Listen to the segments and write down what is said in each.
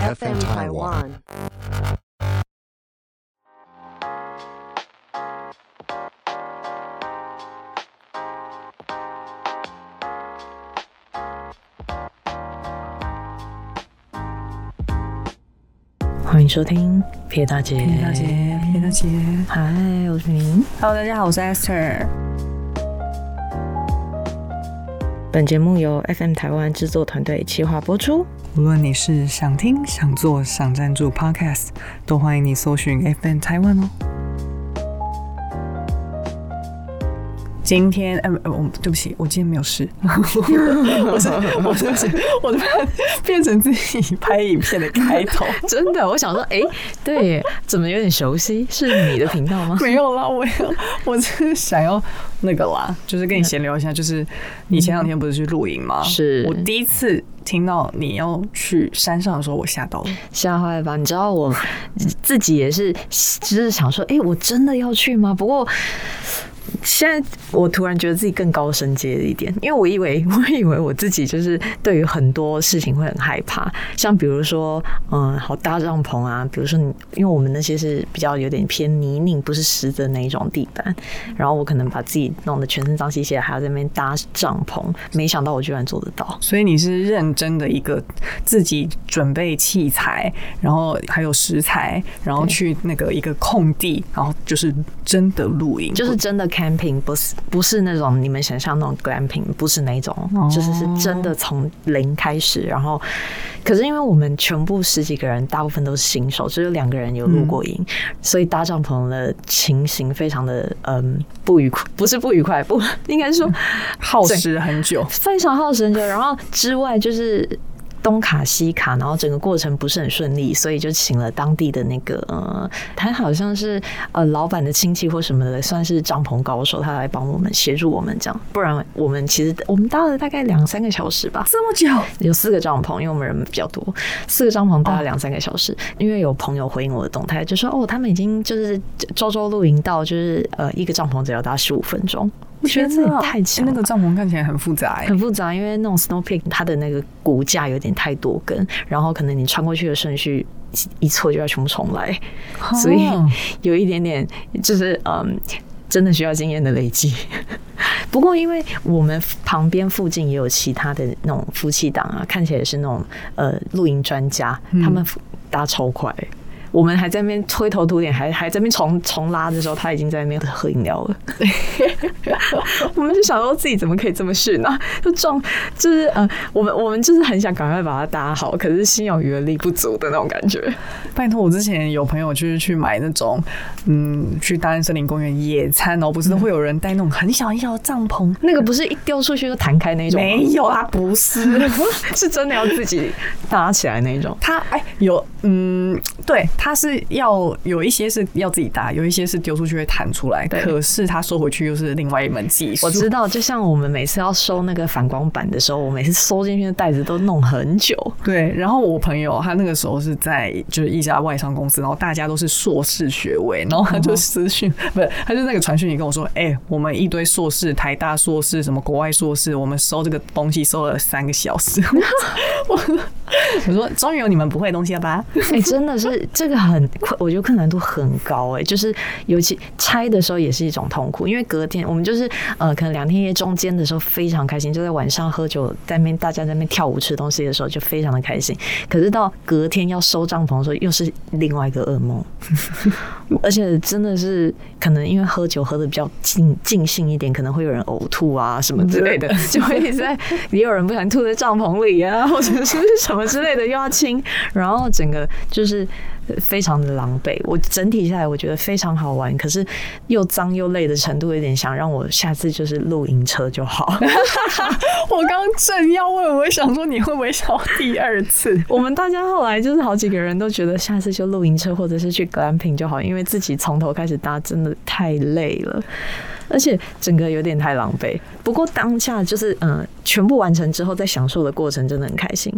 FM Taiwan。欢迎收听撇大姐，撇大姐，撇大姐，嗨，我是明。Hello，大家好，我是 Esther。本节目由 FM 台湾制作团队企划播出。无论你是想听、想做、想赞助 Podcast，都欢迎你搜寻 FM 台湾哦。今天，呃，呃我对不起，我今天没有事。我是，我是不是，我突然变成自己拍影片的开头。真的，我想说，哎、对耶，怎么有点熟悉？是你的频道吗？没有啦，我有，我就是想要那个啦，就是跟你闲聊一下。就是你前两天不是去露营吗？是我第一次听到你要去山上的时候，我吓到了。吓坏吧？你知道我自己也是，就是想说，哎、我真的要去吗？不过。现在我突然觉得自己更高升阶了一点，因为我以为 我以为我自己就是对于很多事情会很害怕，像比如说，嗯，好搭帐篷啊，比如说你，因为我们那些是比较有点偏泥泞，不是实的那一种地板，然后我可能把自己弄得全身脏兮兮的，还要在那边搭帐篷，没想到我居然做得到。所以你是认真的一个自己准备器材，然后还有食材，然后去那个一个空地，然后就是真的露营，就是真的 camping，不是不是那种你们想象那种 glamping，不是那种，就是是真的从零开始。然后，可是因为我们全部十几个人，大部分都是新手，只有两个人有露过营，所以搭帐篷的情形非常的嗯不愉快，不是不愉快，不应该说耗时很久。非常耗时很久。然后之外就是。东卡西卡，然后整个过程不是很顺利，所以就请了当地的那个呃，他好像是呃老板的亲戚或什么的，算是帐篷高手，他来帮我们协助我们这样。不然我们其实我们搭了大概两三个小时吧，这么久，有四个帐篷，因为我们人比较多，四个帐篷搭了两三个小时。因为有朋友回应我的动态，就说哦，他们已经就是周周露营到，就是呃一个帐篷只要搭十五分钟。我觉得这也太强了，那个帐篷看起来很复杂、欸，很复杂，因为那种 snow peak 它的那个骨架有点太多根，然后可能你穿过去的顺序一错就要全部重来，哦。所以 有一点点就是嗯，真的需要经验的累积。不过因为我们旁边附近也有其他的那种夫妻档啊，看起来也是那种呃露营专家，他们搭超快。我们还在那边推头土脸，还还在那边重重拉的时候，他已经在那边喝饮料了。我们就想说自己怎么可以这么逊呢？就撞，就是呃，我们我们就是很想赶快把它搭好，可是心有余而力不足的那种感觉。拜托，我之前有朋友就是去买那种，嗯，去大安森林公园野餐然后，不是都会有人带那种很小很小的帐篷，那个不是一丢出去就弹开那种，没有啊，不是，是真的要自己搭起来那种。他哎有，嗯，对，它是要有一些是要自己搭，有一些是丢出去会弹出来，可是它收回去又是另外一门技术。我知道，就像我们每次要收那个反光板的时候，我每次收进去的袋子都弄很久。对，然后我朋友他那个时候是在就是一家外商公司，然后大家都是硕士学位，然后他就私讯，不是，他就那个传讯你跟我说，哎、我们一堆硕士，台大硕士，什么国外硕士，我们收这个东西收了三个小时。我 我说，终于有你们不会的东西了吧？哎、真的是这个很困，我觉得困难度很高哎、就是尤其拆的时候也是一种痛苦，因为隔天我们就是呃，可能两天夜中间的时候非常开心，就在晚上喝酒，在那边大家在那边跳舞吃东西的时候就非常的开心，可是到隔天要收帐篷的时候又是另外一个噩梦，而且真的是可能因为喝酒喝的比较尽尽兴一点，可能会有人呕吐啊什么之类的，就会一直在也有人不小心吐在帐篷里啊，或者是什么之类的又要清，然后整个就是非常的狼狈。我整体下来我觉得非常好玩，可是又脏又累的程度有点想让我下次就是露营车就好。我刚正要问，我想说你会不会想第二次？我们大家后来就是好几个人都觉得下次就露营车或者是去 glamping 就好，因为自己从头开始搭真的太累了。而且整个有点太狼狈，不过当下就是嗯、呃，全部完成之后，在享受的过程真的很开心，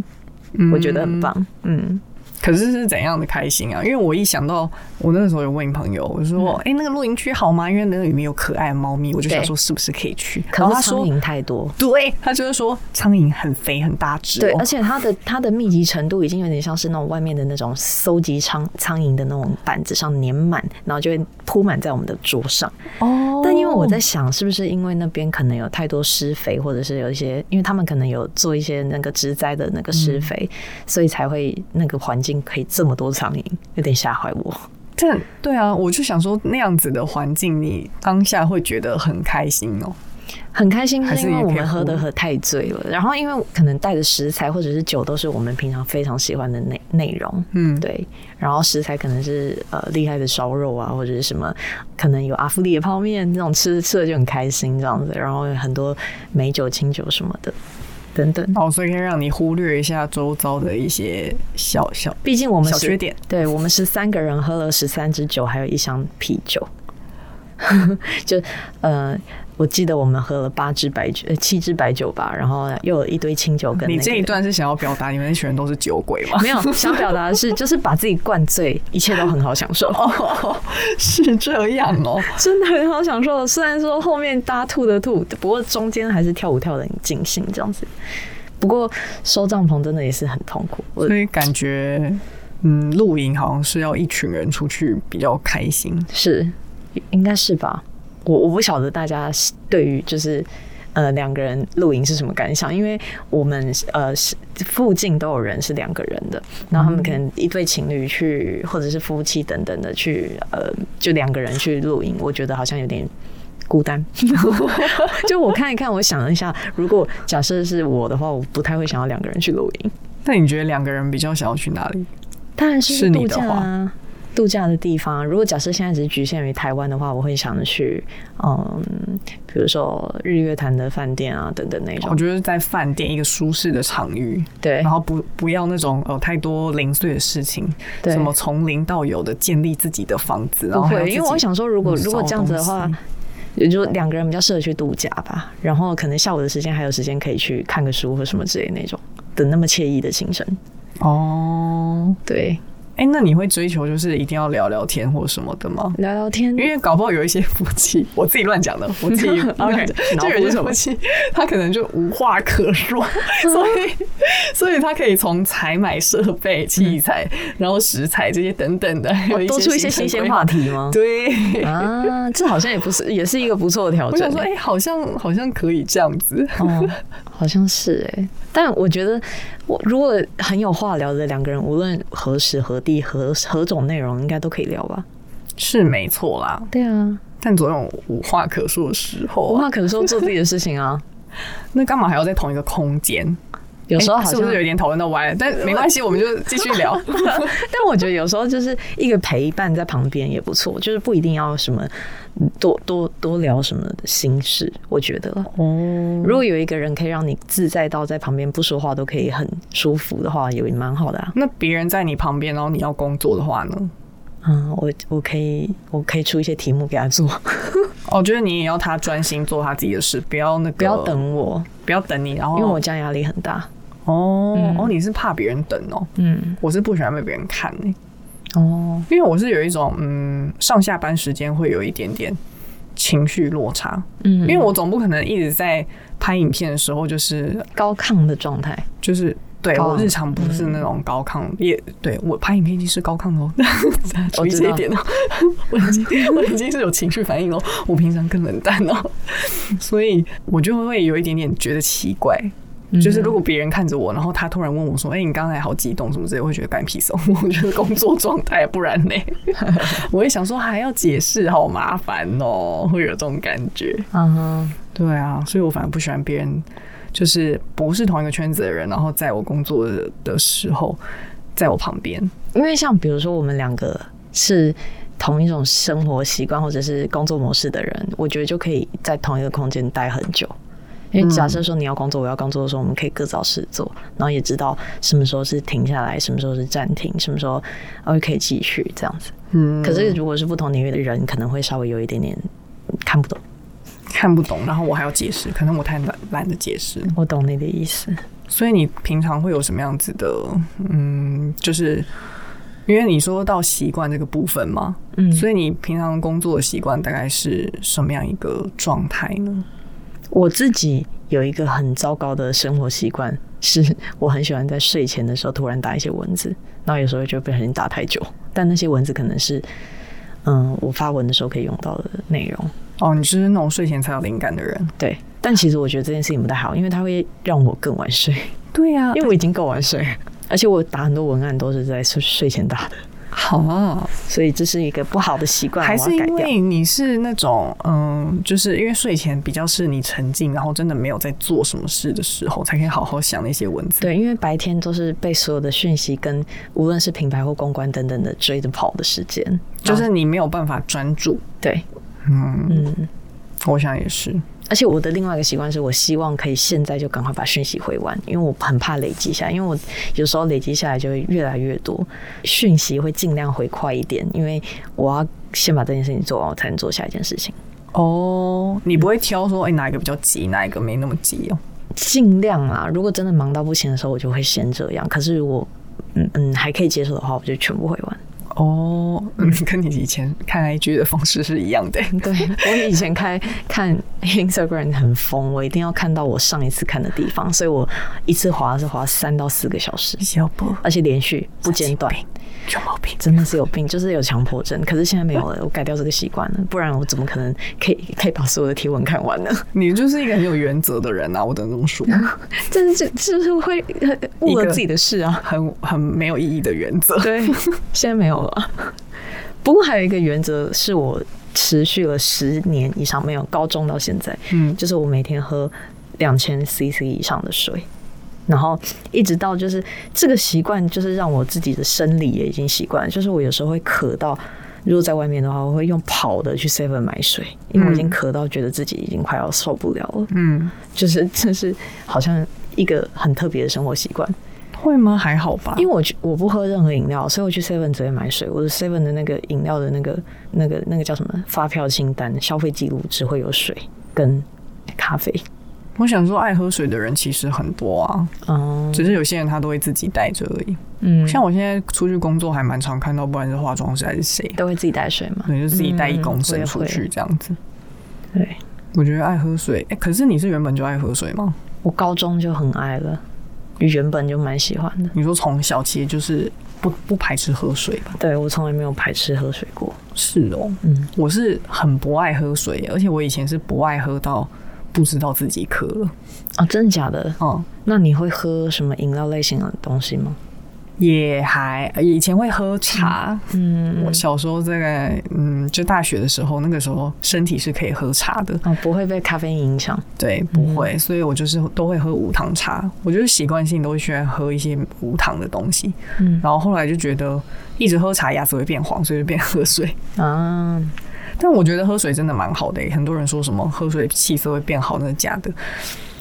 我觉得很棒。嗯，可是是怎样的开心啊？因为我一想到我那个时候有问朋友，我说：“哎、那个露营区好吗？”因为那里面有可爱的猫咪，我就想说是不是可以去。然可是后他说，苍蝇太多。对他就是说苍蝇很肥很大只、哦，对，而且它的它的密集程度已经有点像是那种外面的那种搜集苍苍蝇的那种板子上粘满，然后就会铺满在我们的桌上。哦但因为我在想，是不是因为那边可能有太多施肥，或者是有一些，因为他们可能有做一些那个植栽的那个施肥，所以才会那个环境可以这么多苍蝇，有点吓坏我。这对啊，我就想说那样子的环境，你当下会觉得很开心哦、很开心，还是因为我们喝的喝太醉了，然后因为可能带的食材或者是酒都是我们平常非常喜欢的内内容，嗯，对，然后食材可能是呃厉害的烧肉啊，或者是什么，可能有阿芙丽的泡面，那种吃吃的就很开心这样子，然后有很多美酒、清酒什么的等等。哦，所以可以让你忽略一下周遭的一些小小毕竟我们小缺点。对我们十三个人喝了十三支酒，还有一箱啤酒，就呃。我记得我们喝了八支白酒，呃，七支白酒吧，然后又有一堆清酒跟、那个、你这一段是想要表达你们那群人都是酒鬼吗？没有 想表达的是，就是把自己灌醉，一切都很好享受。哦，是这样哦。真的很好享受。虽然说后面大家吐的吐，不过中间还是跳舞跳的很尽兴这样子。不过收帐篷真的也是很痛苦。所以感觉，嗯，露营好像是要一群人出去比较开心。是应该是吧？我我不晓得大家对于就是。呃，两个人露营是什么感想？因为我们呃是附近都有人是两个人的，然后他们可能一对情侣去，或者是夫妻等等的去，呃，就两个人去露营，我觉得好像有点孤单。就我看一看，我想了一下，如果假设是我的话，我不太会想要两个人去露营。那你觉得两个人比较想要去哪里？当然是是度假你的话啊，度假的地方啊。如果假设现在只是局限于台湾的话，我会想着去，嗯，比如说日月潭的饭店啊，等等那种我。觉得在饭店一个舒适的场域，对然后不不要那种有太多零碎的事情，对什么从零到有的建立自己的房子，然不会，因为我想说，如果嗯如果这样子的话也就两个人比较适合去度假吧。然后可能下午的时间还有时间可以去看个书或什么之类的那种的那么惬意的行程。哦，对，哎、那你会追求就是一定要聊聊天或什么的吗？聊聊天，因为搞不好有一些夫妻，我自己乱讲的，我自己 乱讲就有一些夫妻，他可能就无话可说，所以所以他可以从采买设备、器材，然后食材这些等等的，哦多出一些新鲜话题。题吗？对，啊，这好像也不是，也是一个不错的调整我想。说，哎、好像好像可以这样子。哦，好像是哎、但我觉得我如果很有话聊的两个人，无论何时何地何何种内容，应该都可以聊吧？是没错啦，对啊，但总有无话可说的时候啊、无话可说，做自己的事情啊。那干嘛还要在同一个空间？有时候好像，哎是不是有点讨论到歪了？但没关系，我们就继续聊。但我觉得有时候就是一个陪伴在旁边也不错，就是不一定要什么多多多聊什么的心事。我觉得，哦，如果有一个人可以让你自在到在旁边不说话都可以很舒服的话，也蛮好的啊。那别人在你旁边，然后你要工作的话呢？嗯，我我可以我可以出一些题目给他做，哦，我觉得你也要他专心做他自己的事，不要那个不要，等我，不要等你，然后因为我这样压力很大。哦、嗯。哦，你是怕别人等哦，嗯，我是不喜欢被别人看呢、哦，因为我是有一种嗯上下班时间会有一点点情绪落差，嗯，因为我总不可能一直在拍影片的时候就是高亢的状态，就是。对我日常不是那种高亢，也对我拍影片已经是高亢的哦，注意这一点哦。我 已经我已经是有情绪反应哦，我平常更冷淡哦，所以我就会有一点点觉得奇怪。就是如果别人看着我，然后他突然问我说：“哎、你刚才好激动什么之类的，我会觉得干屁事哦。我觉得工作状态，不然呢，我会想说还要解释，好麻烦哦，会有这种感觉。嗯哼，对啊，所以我反而不喜欢别人，就是不是同一个圈子的人，然后在我工作的的时候，在我旁边。因为像比如说我们两个是同一种生活习惯或者是工作模式的人，我觉得就可以在同一个空间待很久。因为假设说你要工作，我要工作的时候，我们可以各找事做，然后也知道什么时候是停下来，什么时候是暂停，什么时候哦可以继续这样子。嗯，可是如果是不同领域的人，可能会稍微有一点点看不懂。看不懂，然后我还要解释，可能我太懒懒得解释。我懂你的意思。所以你平常会有什么样子的，嗯，就是因为你说到习惯这个部分嘛，嗯，所以你平常工作的习惯大概是什么样一个状态呢？我自己有一个很糟糕的生活习惯，是 我很喜欢在睡前的时候突然打一些文字，然后有时候就不小心打太久，但那些文字可能是，嗯，我发文的时候可以用到的内容。哦，你就是那种睡前才有灵感的人。对，但其实我觉得这件事情不太好，因为它会让我更晚睡，对呀、因为我已经够晚睡，而且我打很多文案都是在睡睡前打的，好啊，所以这是一个不好的习惯，还是因。为你是那种嗯，就是因为睡前比较是你沉浸，然后真的没有在做什么事的时候，才可以好好想那些文字。对，因为白天都是被所有的讯息跟无论是品牌或公关等等的追着跑的时间，就是你没有办法专注。对，嗯，嗯。我想也是。而且我的另外一个习惯是我希望可以现在就赶快把讯息回完，因为我很怕累积下来，因为我有时候累积下来就会越来越多，讯息会尽量回快一点，因为我要先把这件事情做完，我才能做下一件事情。哦，你不会挑说，哎、哪一个比较急，哪一个没那么急哦？尽量啊，如果真的忙到不行的时候，我就会先这样。可是如果嗯嗯还可以接受的话，我就全部回完。哦，嗯，跟你以前看 IG 的方式是一样的。对我以前开看 Instagram 很疯，我一定要看到我上一次看的地方，所以我一次滑是滑三到四个小时，小波而且连续不间断。有毛病。真的是有病，就是有强迫症。可是现在没有了，我改掉这个习惯了，不然我怎么可能可以可以把所有的贴文看完呢？你就是一个很有原则的人啊，我只能这么说，但是这这是会呃误了自己的事啊。很很没有意义的原则。对，现在没有了。不过还有一个原则是我持续了十年以上，没有高中到现在，嗯，就是我每天喝两千 CC 以上的水。然后一直到就是这个习惯，就是让我自己的生理也已经习惯了。就是我有时候会渴到，如果在外面的话，我会用跑的去 Seven 买水，因为我已经渴到觉得自己已经快要受不了了。嗯，就是这是好像一个很特别的生活习惯。会吗？还好吧。因为我去我不喝任何饮料，所以我去 Seven 只会买水。我的 Seven 的那个饮料的那个那个那个叫什么发票清单消费记录只会有水跟咖啡。我想说，爱喝水的人其实很多啊，嗯只是有些人他都会自己带着而已。嗯，像我现在出去工作，还蛮常看到，不管是化妆师还是谁，都会自己带水嘛。对，就自己带一公升出去这样子。对，我觉得爱喝水，哎、可是你是原本就爱喝水吗？我高中就很爱了，原本就蛮喜欢的。你说从小其实就是不不排斥喝水吧？对我从来没有排斥喝水过。是哦，嗯，我是很不爱喝水，而且我以前是不爱喝到不知道自己渴了。哦，真的假的？嗯，那你会喝什么饮料类型的东西吗？也还以前会喝茶。嗯，我小时候在概嗯，就大学的时候，那个时候身体是可以喝茶的，哦，不会被咖啡因影响。对，不会，所以我就是都会喝无糖茶。我就是习惯性都会喜欢喝一些无糖的东西，嗯然后后来就觉得一直喝茶牙齿会变黄，所以就变喝水。啊，但我觉得喝水真的蛮好的、欸，很多人说什么喝水气色会变好，那是假的，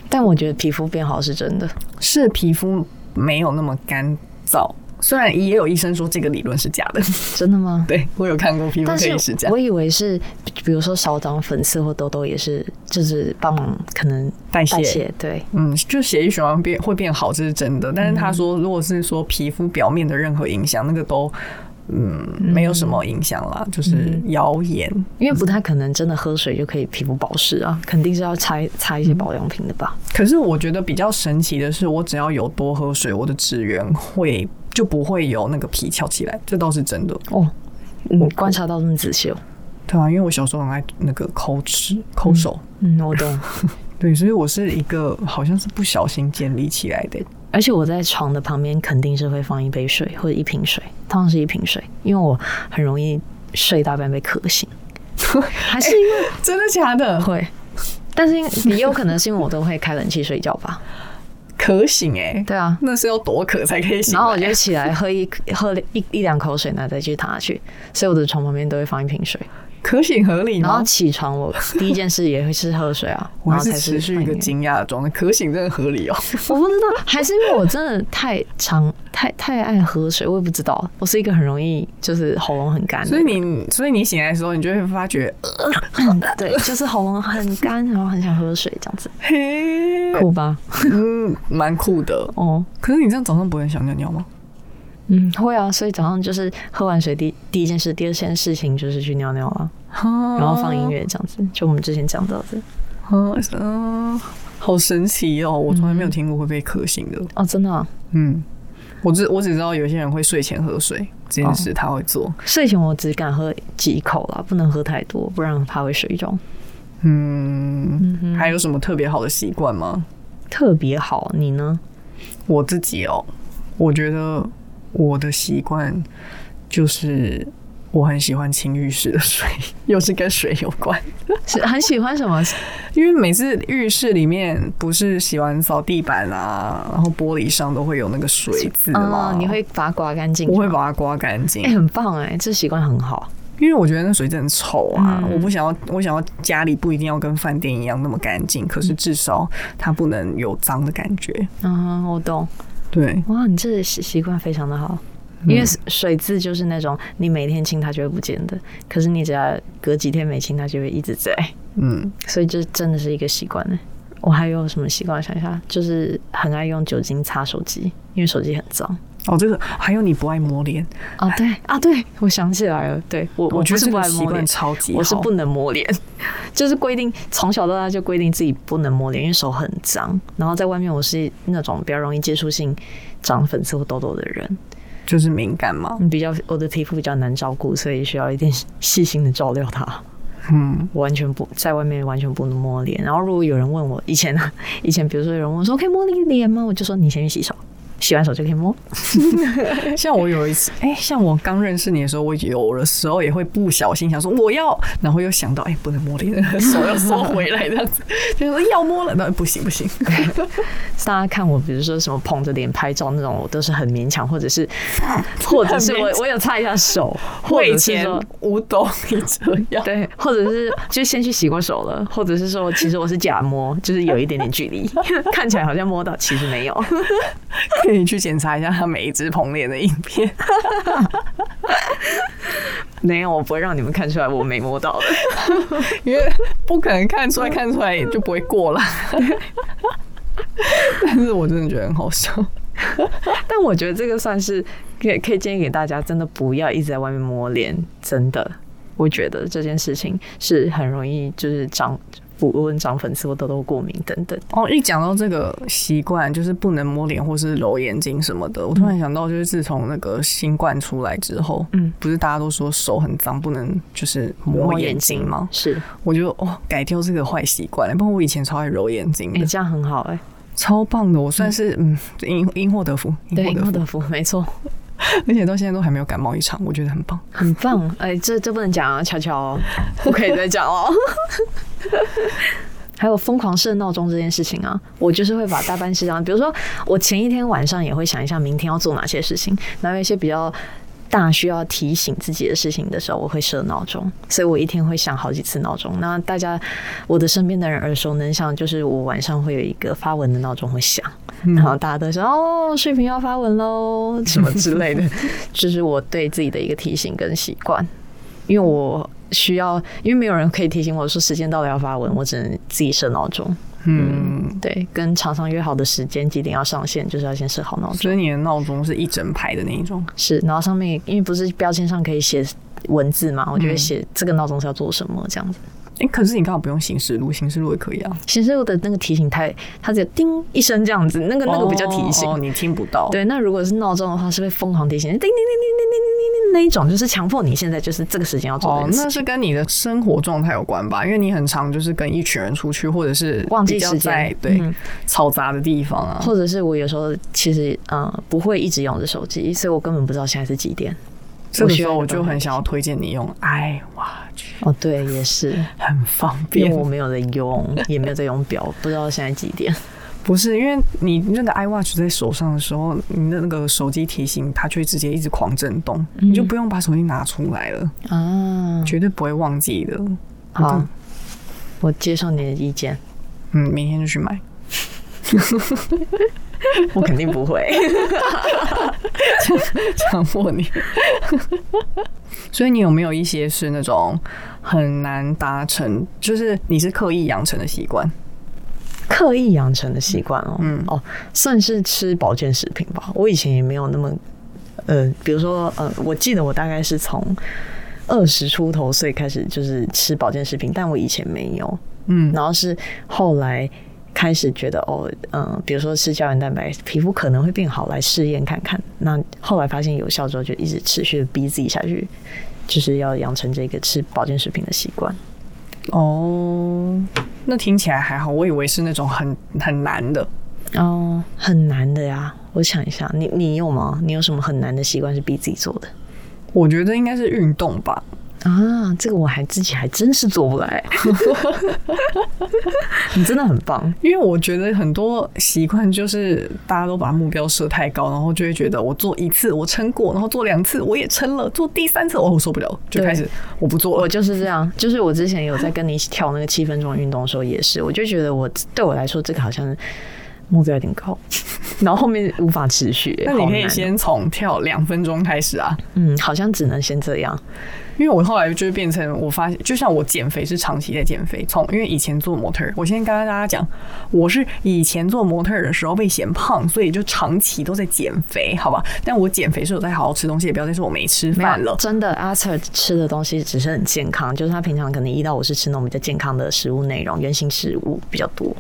但我觉得皮肤变好是真的。是皮肤没有那么干燥。虽然也有医生说这个理论是假的，真的吗？对我有看过皮肤但科医师讲是我以为是，比如说少长粉刺或痘痘也是，就是帮忙可能代谢代谢。对，嗯，就血液循环变会变好，这是真的。但是他说，如果是说皮肤表面的任何影响，那个都嗯没有什么影响啦，就是谣言。因为不太可能真的喝水就可以皮肤保湿啊，肯定是要擦擦一些保养品的吧。可是我觉得比较神奇的是，我只要有多喝水，我的指缘会就不会有那个皮翘起来，这倒是真的。哦，我观察到这么仔细哦。对啊，因为我小时候很爱那个抠吃抠手，嗯，我懂。对，所以我是一个好像是不小心建立起来的。而且我在床的旁边肯定是会放一杯水或者一瓶水，通常是一瓶水，因为我很容易睡大半被渴醒，还是因为真的假的？会。但是因也有可能是因为我都会开冷气睡觉吧，渴醒哎、对啊，那是要多渴才可以醒来？然后我就起来喝一喝一一两口水，然后再去躺下去，所以我的床旁边都会放一瓶水。渴醒合理吗？然后起床，我 第一件事也会是喝水啊，我还是然后才持续一个惊讶的状态，可醒真的合理哦。我不知道，还是因为我真的太常太太爱喝水，我也不知道。我是一个很容易就是喉咙很干，所以你，所以你醒来的时候，你就会发觉，对，就是喉咙很干，然后很想喝水这样子，嘿，酷吧？嗯，蛮酷的。哦，可是你这样早上不会很想尿尿吗？嗯，会啊，所以早上就是喝完水第第一件事，第二件事情就是去尿尿啊，然后放音乐这样子，就我们之前讲到的。好神奇哦！我从来没有听过会被克星的。哦，真的、啊？嗯，我只我只知道有些人会睡前喝水这件事，他会做。睡前我只敢喝几口啦，不能喝太多，不然他会水肿。嗯，还有什么特别好的习惯吗？特别好，你呢？我自己哦，我觉得我的习惯就是我很喜欢清浴室的水，又是跟水有关。是很喜欢什么？因为每次浴室里面不是洗完扫地板啊，然后玻璃上都会有那个水渍嘛、嗯，你会把它刮干净？我会把它刮干净。哎、很棒哎、这习惯很好。因为我觉得那水真的很臭啊！嗯我不想要，我想要家里不一定要跟饭店一样那么干净，可是至少它不能有脏的感觉。嗯，我懂。对，哇，你这习习惯非常的好，因为水渍就是那种你每天清它就会不见的，可是你只要隔几天没清，它就会一直在。嗯，所以这真的是一个习惯呢。我还有什么习惯？想一下，就是很爱用酒精擦手机，因为手机很脏。哦，这个还有你不爱摸脸，啊，对啊，对，我想起来了，对我我觉得不是不这个习惯爱摸脸，超级，我是不能摸脸，就是规定从小到大就规定自己不能摸脸，因为手很脏。然后在外面我是那种比较容易接触性长粉刺或痘痘的人，就是敏感嘛。比较我的皮肤比较难照顾，所以需要一点细心的照料它。嗯，我完全不在外面完全不能摸脸。然后如果有人问我以前呢，以前比如说有人问我说可以摸你脸吗？我就说你先去洗手，洗完手就可以摸。像我有一次，哎、像我刚认识你的时候，我有的时候也会不小心想说我要，然后又想到哎、不能摸脸，手要收回来这样子，就说要摸了，那不行不行。大家看我，比如说什么捧着脸拍照那种，我都是很勉强，或者是，或者是我我有擦一下手，或我以者是前说。五斗你这样，对，或者是就先去洗过手了，或者是说，其实我是假摸，就是有一点点距离，看起来好像摸到，其实没有。可以去检查一下他每一只捧脸的影片。没有，我不会让你们看出来我没摸到的。因为不可能看出来，看出来也就不会过了。但是我真的觉得很好笑。但我觉得这个算是可以可以建议给大家，真的不要一直在外面摸脸，真的。我觉得这件事情是很容易就是长，不论长粉刺或痘痘、过敏等等。哦，一讲到这个习惯，就是不能摸脸或是揉眼睛什么的，我突然想到，就是自从那个新冠出来之后，嗯，不是大家都说手很脏，不能就是摸眼睛吗？是，我就哦改掉这个坏习惯了。不过我以前超爱揉眼睛哎、的，这样很好哎、超棒的。我算是嗯因因祸得福，对，因祸得福，没错，福，而且到现在都还没有感冒一场，我觉得很棒。很棒。哎、这这不能讲啊，悄悄哦，不可以再讲哦。还有疯狂设闹钟这件事情啊，我就是会把大半事项，比如说我前一天晚上也会想一下明天要做哪些事情，然后有一些比较大需要提醒自己的事情的时候，我会设闹钟，所以我一天会响好几次闹钟。那大家我的身边的人耳熟能详，就是我晚上会有一个发文的闹钟会响，然后大家都说哦，视频要发文喽，什么之类的，就是我对自己的一个提醒跟习惯，因为我。需要，因为没有人可以提醒我说时间到了要发文，我只能自己设闹钟。嗯，对，跟厂商约好的时间几点要上线，就是要先设好闹钟。所以你的闹钟是一整排的那一种。是，然后上面因为不是标签上可以写文字嘛，我就会写这个闹钟是要做什么这样子。哎、可是你刚好不用行事录，行事录也可以啊。行事录的那个提醒太，它只有叮一声这样子，那个那个比较提醒。哦，你听不到。对，那如果是闹钟的话，是会疯狂提醒，叮叮叮叮叮叮叮叮那一种，就是强迫你现在就是这个时间要做哦这，件事那是跟你的生活状态有关吧？因为你很常就是跟一群人出去，或者是忘记时间在对、嗯嘈杂的地方啊。或者是我有时候其实呃不会一直用着手机，所以我根本不知道现在是几点。这个时候我就很想要推荐你用 iWatch，哦，对，也是，很方便因为我。没有在用，也没有在用表，不知道现在几点。不是因为你那个 iWatch 在手上的时候，你的那个手机提醒它就会直接一直狂震动，你就不用把手机拿出来了，啊，绝对不会忘记的。好嗯，我接受你的意见，嗯，明天就去买。我肯定不会。强迫你。所以你有没有一些是那种很难达成，就是你是刻意养成的习惯？刻意养成的习惯哦，嗯哦，算是吃保健食品吧。我以前也没有那么呃，比如说呃，我记得我大概是从二十出头岁开始就是吃保健食品，但我以前没有，嗯，然后是后来开始觉得哦，嗯、比如说吃胶原蛋白，皮肤可能会变好，来试验看看。那后来发现有效之后，就一直持续的逼自己下去，就是要养成这个吃保健食品的习惯。哦，那听起来还好，我以为是那种很很难的。哦，很难的呀。我想一下，你你有吗？你有什么很难的习惯是逼自己做的？我觉得应该是运动吧。啊，这个我还自己还真是做不来。你真的很棒。因为我觉得很多习惯就是大家都把目标设太高，然后就会觉得我做一次我撑过，然后做两次我也撑了，做第三次哦我受不了，就开始我不做我了。就是这样，就是我之前有在跟你一起跳那个七分钟运动的时候，也是，我就觉得我对我来说这个好像目标有点高，然后后面无法持续。那你可以先从跳两分钟开始啊，嗯，好像只能先这样。因为我后来就是变成我发现，就像我减肥是长期在减肥，从因为以前做模特，我先跟大家讲，我是以前做模特的时候被嫌胖，所以就长期都在减肥，好吧？但我减肥是有在好好吃东西，也不要再说我没吃饭了。真的，阿 Sir 吃的东西只是很健康，就是他平常可能一到五是吃那种比较健康的食物内容，原型食物比较多，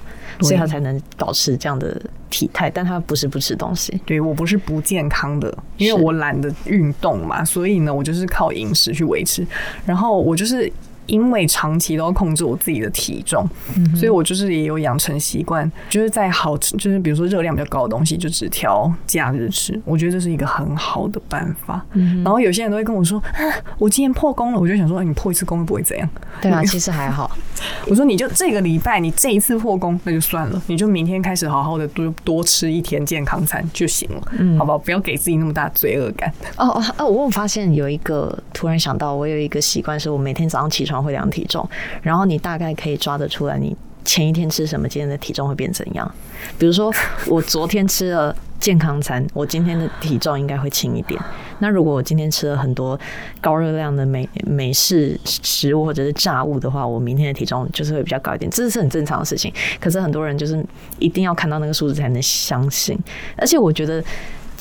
所以他才能保持这样的体态。但他不是不吃东西，对我不是不健康的，因为我懒得运动嘛，所以呢，我就是靠饮食去维持。然后我就是因为长期都要控制我自己的体重，所以我就是也有养成习惯，就是在好吃，就是比如说热量比较高的东西，就只挑假日吃。我觉得这是一个很好的办法。然后有些人都会跟我说：“啊，我今天破功了。”我就想说：“哎你破一次功又不会怎样。”对啊，其实还好。我说你就这个礼拜你这一次破功那就算了，你就明天开始好好的多多吃一天健康餐就行了，嗯好不好？不要给自己那么大罪恶感。哦哦哦！我有发现有一个，突然想到，我有一个习惯，是我每天早上起床会量体重，然后你大概可以抓得出来，你前一天吃什么，今天的体重会变怎样。比如说，我昨天吃了健康餐，我今天的体重应该会轻一点。那如果我今天吃了很多高热量的美美式食物或者是炸物的话，我明天的体重就是会比较高一点，这是很正常的事情。可是很多人就是一定要看到那个数字才能相信，而且我觉得。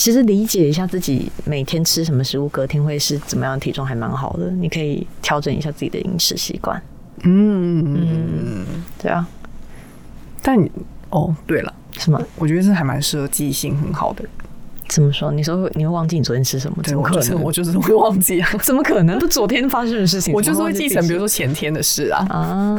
其实理解一下自己每天吃什么食物，隔天会是怎么样的体重，还蛮好的。你可以调整一下自己的饮食习惯。嗯嗯，对啊，但哦，对了，什么？我觉得这还蛮适合记性很好的。怎么说？你说你会忘记你昨天吃什么？对，怎么可能？我就是会忘记啊，怎么可能？都昨天发生的事情，我就是会记成，比如说前天的事啊。啊，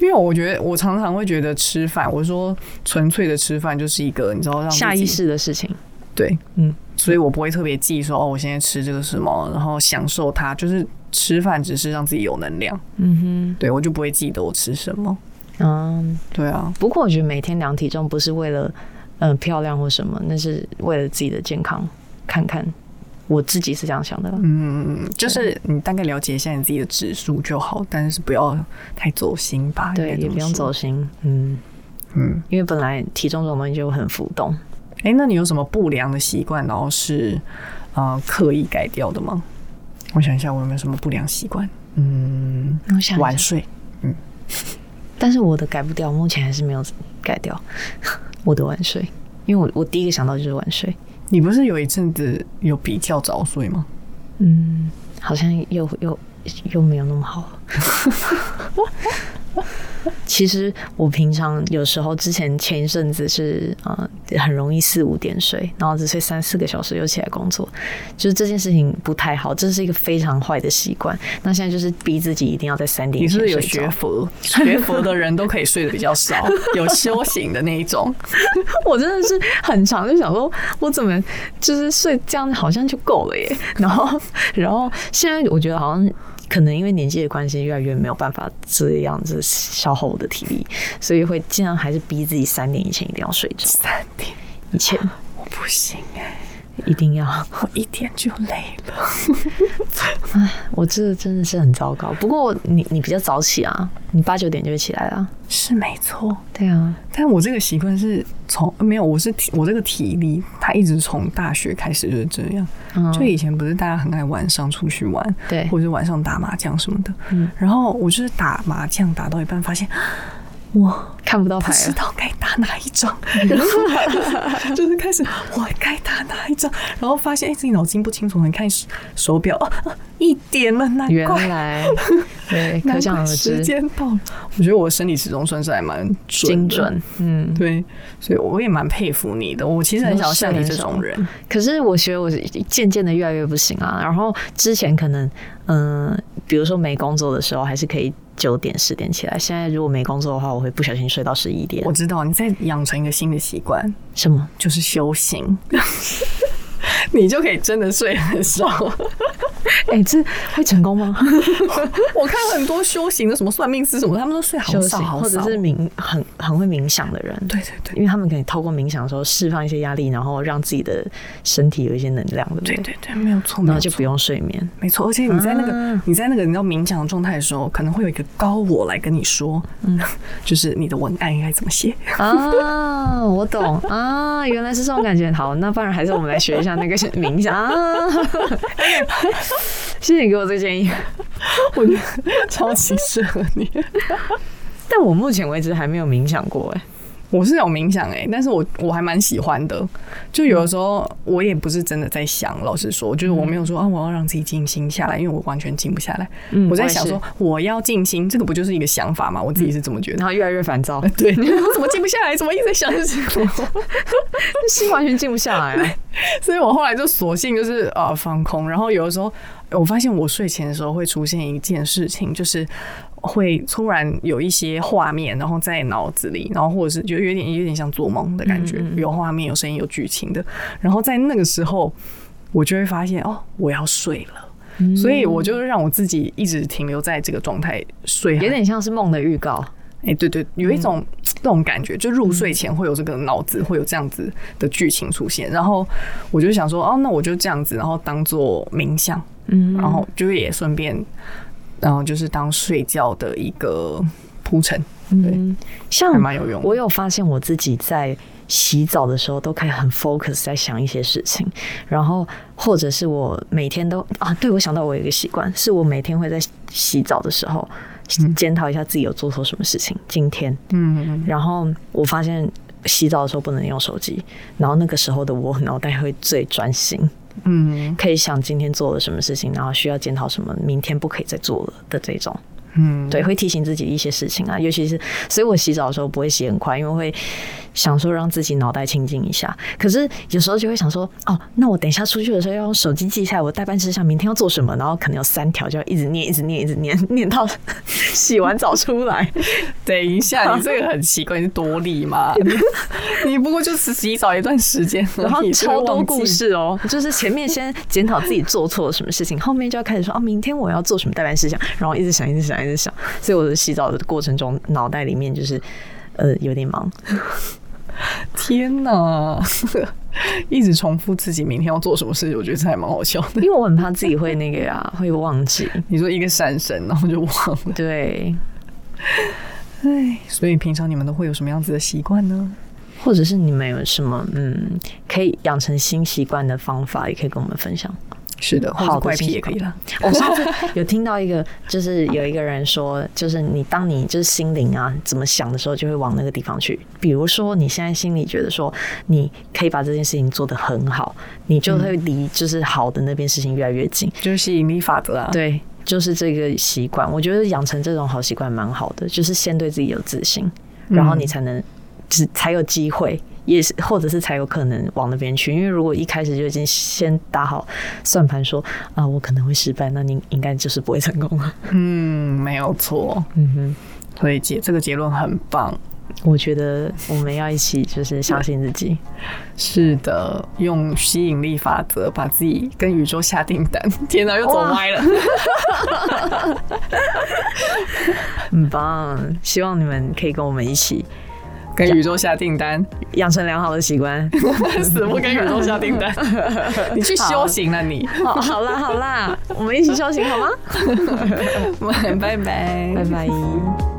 因为我觉得我常常会觉得吃饭，我说纯粹的吃饭就是一个你知道让下意识的事情。对，嗯，所以我不会特别记说哦，我现在吃这个什么，然后享受它，就是吃饭只是让自己有能量，嗯哼对我就不会记得我吃什么。嗯。对啊，不过我觉得每天量体重不是为了嗯、呃漂亮或什么，那是为了自己的健康。看看，我自己是这样想的啦。嗯，就是你大概了解一下你自己的指数就好，但是不要太走心吧。对，也不用走心。嗯，嗯，因为本来体重这种东西就很浮动。哎、那你有什么不良的习惯，然后是呃刻意改掉的吗？我想一下，我有没有什么不良习惯？嗯，我想晚睡。嗯 但是我的改不掉，目前还是没有改掉 我的晚睡，因为我我第一个想到就是晚睡。你不是有一阵子有比较早睡吗？嗯，好像又又又没有那么好了。其实我平常有时候之前前一阵子是呃很容易四五点睡，然后只睡三四个小时又起来工作，就是这件事情不太好，这是一个非常坏的习惯。那现在就是逼自己一定要在三点你以是不是有学佛？学佛的人都可以睡得比较少，有修行的那一种。我真的是很长就想说，我怎么就是睡这样好像就够了耶。然后，然后现在我觉得好像可能因为年纪的关系，越来越没有办法这样子消耗我的体力，所以会尽量还是逼自己三点以前一定要睡着。三点？以前。我不行哎、一定要，我 一点就累了。哎我这真的是很糟糕。不过你你比较早起啊，你八九点就会起来了。是没错，对啊，但我这个习惯是从没有，我是体我这个体力，它一直从大学开始就是这样。嗯就以前不是大家很爱晚上出去玩，对或者是晚上打麻将什么的，嗯然后我就是打麻将打到一半，发现我看不到牌不。知道该打哪一张，然后 就是开始我该打哪一张，然后发现哎、自己脑筋不清楚，你看手手表一点了，难原怪。来，对，难 可想而怪时，间到了，我觉得我身体时钟算是还蛮准精准。嗯，对，所以我也蛮佩服你的。我其实很想要像你这种人，可是我觉得我渐渐的越来越不行啊。然后之前可能，嗯、比如说没工作的时候，还是可以九点十点起来。现在如果没工作的话，我会不小心睡到十一点我。知道你在养成一个新的习惯，什么？就是修行，你就可以真的睡很少。哎、这会成功吗？我看很多修行的什么算命师什么，他们都睡好少好少，或者是冥很很会冥想的人，对对对因为他们可以透过冥想的时候释放一些压力，然后让自己的身体有一些能量，对不对？对对对，没有错，没有错然后就不用睡眠。没错，而且你在那个、啊你在那个你知道冥想的状态的时候，可能会有一个高我来跟你说，嗯，就是你的文案应该怎么写。啊，我懂啊，原来是这种感觉。好，那不然还是我们来学一下那个冥想啊。谢谢你给我这个建议，我觉得超级适合你。但我目前为止还没有冥想过哎。我是有冥想哎、但是我我还蛮喜欢的。就有的时候我也不是真的在想，老实说，就是我没有说啊，我要让自己静心下来，因为我完全静不下来。嗯我在想说，我要静心，这个不就是一个想法吗？我自己是这么觉得。然后越来越烦躁，对，我怎么静不下来？怎么一直在想事情？心完全静不下来啊。所以我后来就索性就是呃放空，然后有的时候我发现我睡前的时候会出现一件事情，就是会突然有一些画面，然后在脑子里，然后或者是就有点有点像做梦的感觉，嗯嗯嗯有画面、有声音、有剧情的，然后在那个时候我就会发现哦，我要睡了。嗯所以我就让我自己一直停留在这个状态睡，有点像是梦的预告。哎、对对，有一嗯种那种感觉，就入睡前会有这个脑子会有这样子的剧情出现，然后我就想说，哦，那我就这样子，然后当做冥想，嗯。然后就是也顺便，然后就是当睡觉的一个铺陈，对，嗯，像还蛮有用的。我有发现我自己在洗澡的时候都可以很 focus 在想一些事情，然后或者是我每天都啊，对我想到我有一个习惯，是我每天会在洗澡的时候检讨一下自己有做错什么事情，今天，嗯，然后我发现洗澡的时候不能用手机，然后那个时候的我脑袋会最专心，嗯可以想今天做了什么事情，然后需要检讨什么，明天不可以再做了的这种。嗯，对，会提醒自己一些事情啊，尤其是，所以我洗澡的时候不会洗很快，因为会想说让自己脑袋清静一下。可是有时候就会想说，哦，那我等一下出去的时候要用手机记下来我代办事项，明天要做什么，然后可能有三条，就要一直念，一直念，一直念，念到 洗完澡出来。等一下，你这个很奇怪，你是多力吗？你 你不过就是洗澡一段时间，然后超多故。事哦，就是前面先检讨自己做错了什么事情，后面就要开始说哦，明天我要做什么代办事项，然后一直想，一直想，一直想。所以我的洗澡的过程中，脑袋里面就是呃有点忙。天哪！一直重复自己明天要做什么事，我觉得这还蛮好笑的。因为我很怕自己会那个啊，会忘记。你说一个闪神，然后就忘了。对，哎，所以平常你们都会有什么样子的习惯呢？或者是你们有什么嗯可以养成新习惯的方法，也可以跟我们分享。是的，或好怪癖也可以了。我上次有听到一个，就是有一个人说，就是你当你就是心灵啊怎么想的时候，就会往那个地方去。比如说你现在心里觉得说你可以把这件事情做得很好，你就会离就是好的那边事情越来越近。就是吸引力法则啊。，对，就是这个习惯，我觉得养成这种好习惯蛮好的，就是先对自己有自信，然后你才能只才有机会。也是，或者是才有可能往那边去。因为如果一开始就已经先打好算盘，说啊，我可能会失败，那你应该就是不会成功了。嗯，没有错。嗯哼，所以结这个结论很棒。我觉得我们要一起就是相信自己。是的，用吸引力法则把自己跟宇宙下订单。天哪，又走歪了。很棒，希望你们可以跟我们一起跟宇宙下订单，养成良好的习惯。死不跟宇宙下订单。你去修行了你。好，好啦，好啦，我们一起修行好吗？拜拜。拜拜。